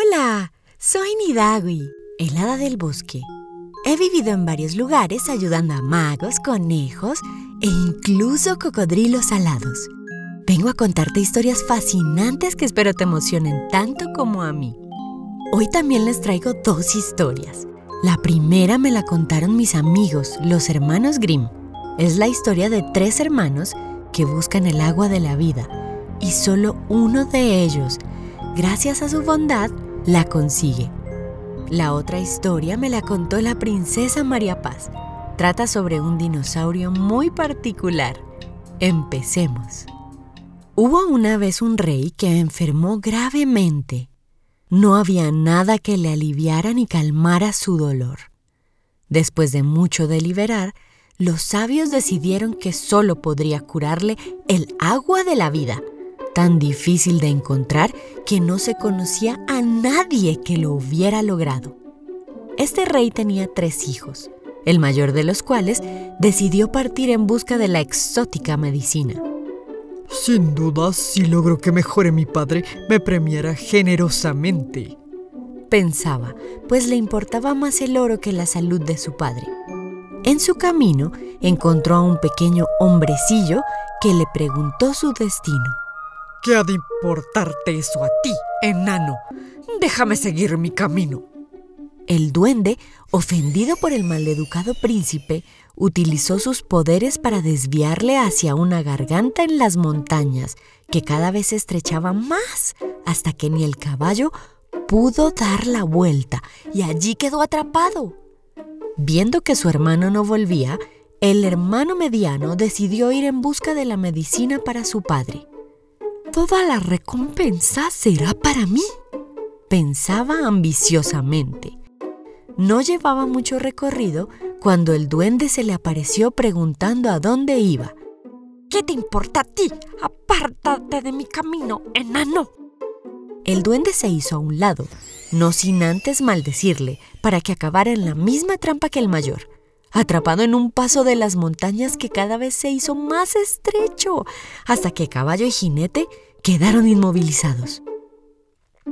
Hola, soy Nidagui, el hada del bosque. He vivido en varios lugares ayudando a magos, conejos e incluso cocodrilos alados. Vengo a contarte historias fascinantes que espero te emocionen tanto como a mí. Hoy también les traigo dos historias. La primera me la contaron mis amigos, los hermanos Grimm. Es la historia de tres hermanos que buscan el agua de la vida y solo uno de ellos, gracias a su bondad, la consigue. La otra historia me la contó la princesa María Paz. Trata sobre un dinosaurio muy particular. Empecemos. Hubo una vez un rey que enfermó gravemente. No había nada que le aliviara ni calmara su dolor. Después de mucho deliberar, los sabios decidieron que solo podría curarle el agua de la vida tan difícil de encontrar que no se conocía a nadie que lo hubiera logrado. Este rey tenía tres hijos, el mayor de los cuales decidió partir en busca de la exótica medicina. Sin duda, si logro que mejore mi padre, me premiará generosamente. Pensaba, pues le importaba más el oro que la salud de su padre. En su camino encontró a un pequeño hombrecillo que le preguntó su destino. ¿Qué ha de importarte eso a ti, enano? Déjame seguir mi camino. El duende, ofendido por el maleducado príncipe, utilizó sus poderes para desviarle hacia una garganta en las montañas, que cada vez se estrechaba más, hasta que ni el caballo pudo dar la vuelta y allí quedó atrapado. Viendo que su hermano no volvía, el hermano mediano decidió ir en busca de la medicina para su padre. Toda la recompensa será para mí, pensaba ambiciosamente. No llevaba mucho recorrido cuando el duende se le apareció preguntando a dónde iba. ¿Qué te importa a ti? Apártate de mi camino, enano. El duende se hizo a un lado, no sin antes maldecirle, para que acabara en la misma trampa que el mayor atrapado en un paso de las montañas que cada vez se hizo más estrecho, hasta que caballo y jinete quedaron inmovilizados.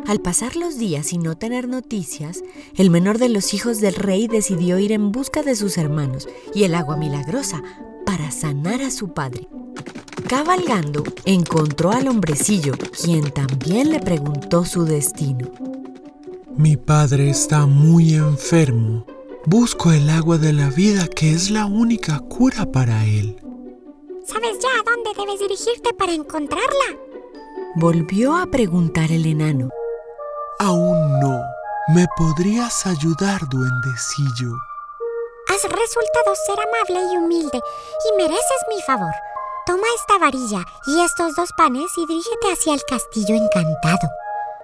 Al pasar los días y no tener noticias, el menor de los hijos del rey decidió ir en busca de sus hermanos y el agua milagrosa para sanar a su padre. Cabalgando, encontró al hombrecillo, quien también le preguntó su destino. Mi padre está muy enfermo Busco el agua de la vida que es la única cura para él. ¿Sabes ya a dónde debes dirigirte para encontrarla? Volvió a preguntar el enano. Aún no. ¿Me podrías ayudar, duendecillo? Has resultado ser amable y humilde y mereces mi favor. Toma esta varilla y estos dos panes y dirígete hacia el castillo encantado.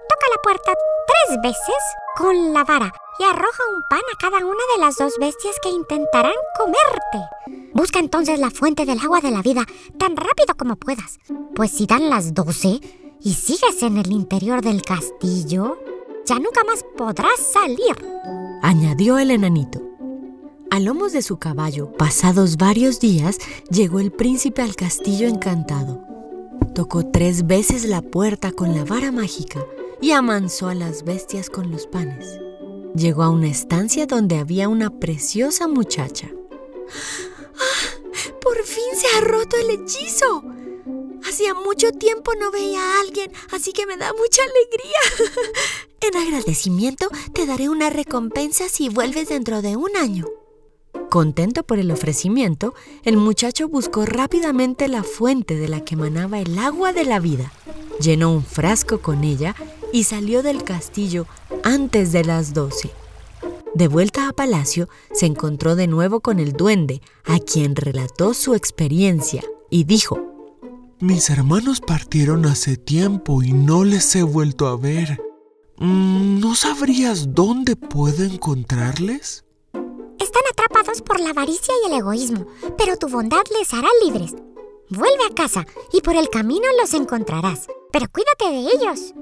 Toca la puerta tres veces con la vara y arroja un pan a cada una de las dos bestias que intentarán comerte. Busca entonces la fuente del agua de la vida tan rápido como puedas, pues si dan las doce y sigues en el interior del castillo, ya nunca más podrás salir, añadió el enanito. A lomos de su caballo, pasados varios días, llegó el príncipe al castillo encantado. Tocó tres veces la puerta con la vara mágica y amansó a las bestias con los panes. Llegó a una estancia donde había una preciosa muchacha. ¡Ah! ¡Por fin se ha roto el hechizo! Hacía mucho tiempo no veía a alguien, así que me da mucha alegría. en agradecimiento te daré una recompensa si vuelves dentro de un año. Contento por el ofrecimiento, el muchacho buscó rápidamente la fuente de la que manaba el agua de la vida. Llenó un frasco con ella y salió del castillo antes de las doce. De vuelta a palacio, se encontró de nuevo con el duende, a quien relató su experiencia, y dijo, Mis hermanos partieron hace tiempo y no les he vuelto a ver. Mm, ¿No sabrías dónde puedo encontrarles? Están atrapados por la avaricia y el egoísmo, pero tu bondad les hará libres. Vuelve a casa y por el camino los encontrarás, pero cuídate de ellos.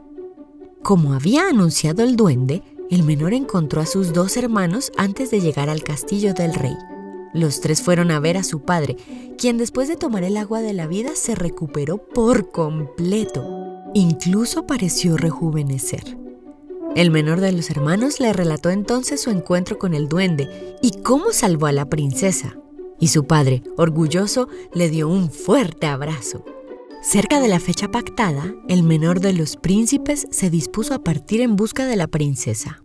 Como había anunciado el duende, el menor encontró a sus dos hermanos antes de llegar al castillo del rey. Los tres fueron a ver a su padre, quien después de tomar el agua de la vida se recuperó por completo. Incluso pareció rejuvenecer. El menor de los hermanos le relató entonces su encuentro con el duende y cómo salvó a la princesa. Y su padre, orgulloso, le dio un fuerte abrazo. Cerca de la fecha pactada, el menor de los príncipes se dispuso a partir en busca de la princesa.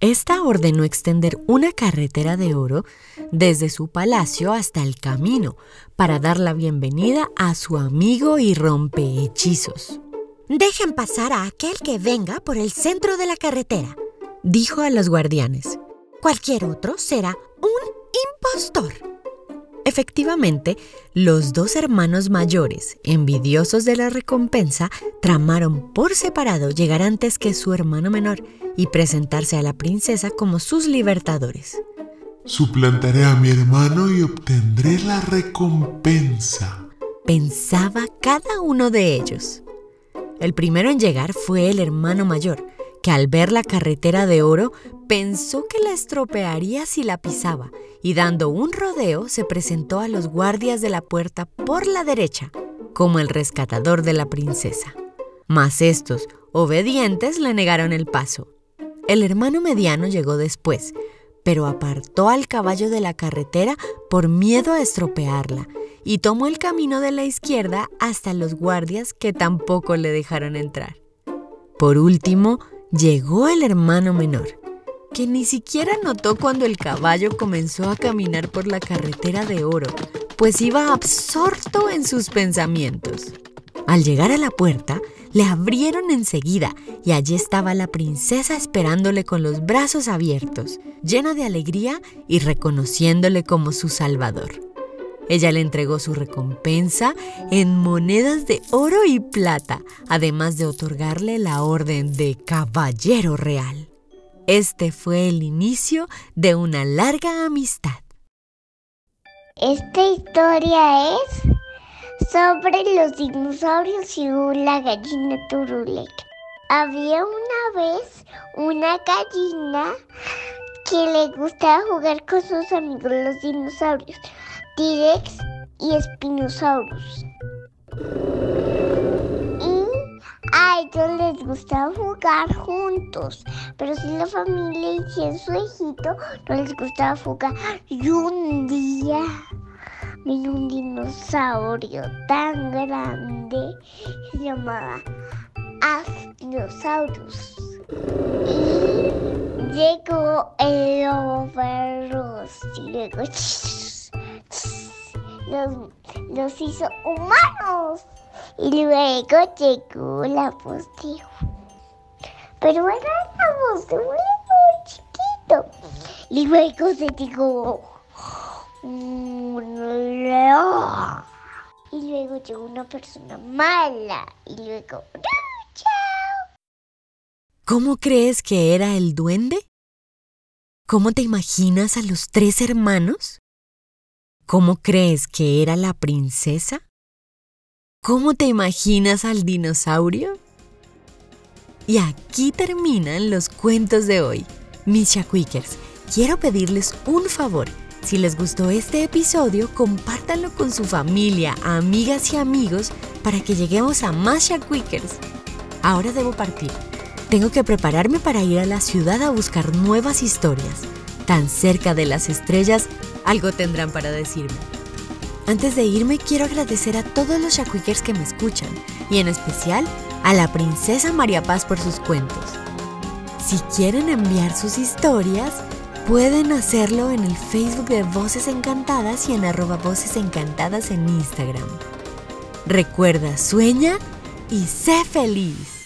Esta ordenó extender una carretera de oro desde su palacio hasta el camino para dar la bienvenida a su amigo y rompehechizos. Dejen pasar a aquel que venga por el centro de la carretera, dijo a los guardianes. Cualquier otro será un impostor. Efectivamente, los dos hermanos mayores, envidiosos de la recompensa, tramaron por separado llegar antes que su hermano menor y presentarse a la princesa como sus libertadores. Suplantaré a mi hermano y obtendré la recompensa, pensaba cada uno de ellos. El primero en llegar fue el hermano mayor, al ver la carretera de oro pensó que la estropearía si la pisaba y dando un rodeo se presentó a los guardias de la puerta por la derecha, como el rescatador de la princesa. Mas estos, obedientes, le negaron el paso. El hermano mediano llegó después, pero apartó al caballo de la carretera por miedo a estropearla y tomó el camino de la izquierda hasta los guardias que tampoco le dejaron entrar. Por último, llegó el hermano menor, que ni siquiera notó cuando el caballo comenzó a caminar por la carretera de oro, pues iba absorto en sus pensamientos. Al llegar a la puerta, le abrieron enseguida y allí estaba la princesa esperándole con los brazos abiertos, llena de alegría y reconociéndole como su salvador. Ella le entregó su recompensa en monedas de oro y plata, además de otorgarle la orden de caballero real. Este fue el inicio de una larga amistad. Esta historia es sobre los dinosaurios y la gallina turulek. Había una vez una gallina que le gustaba jugar con sus amigos los dinosaurios. T-Rex y Spinosaurus. Y a ellos les gustaba jugar juntos, pero si la familia hiciera su hijito, no les gustaba jugar. Y un día vino un dinosaurio tan grande que se llamaba Aspinosaurus. Y llegó el lobo y luego los, los hizo humanos. Y luego llegó la voz de Pero era la voz de un muy chiquito. Y luego se dijo un león. Y luego llegó una persona mala. Y luego, chao. ¿Cómo crees que era el duende? ¿Cómo te imaginas a los tres hermanos? ¿Cómo crees que era la princesa? ¿Cómo te imaginas al dinosaurio? Y aquí terminan los cuentos de hoy. Mis Shakwikers, quiero pedirles un favor. Si les gustó este episodio, compártanlo con su familia, amigas y amigos para que lleguemos a más Shakwikers. Ahora debo partir. Tengo que prepararme para ir a la ciudad a buscar nuevas historias. Tan cerca de las estrellas algo tendrán para decirme. Antes de irme, quiero agradecer a todos los Shakwikers que me escuchan y en especial a la princesa María Paz por sus cuentos. Si quieren enviar sus historias, pueden hacerlo en el Facebook de Voces Encantadas y en arroba Voces Encantadas en Instagram. Recuerda, sueña y sé feliz.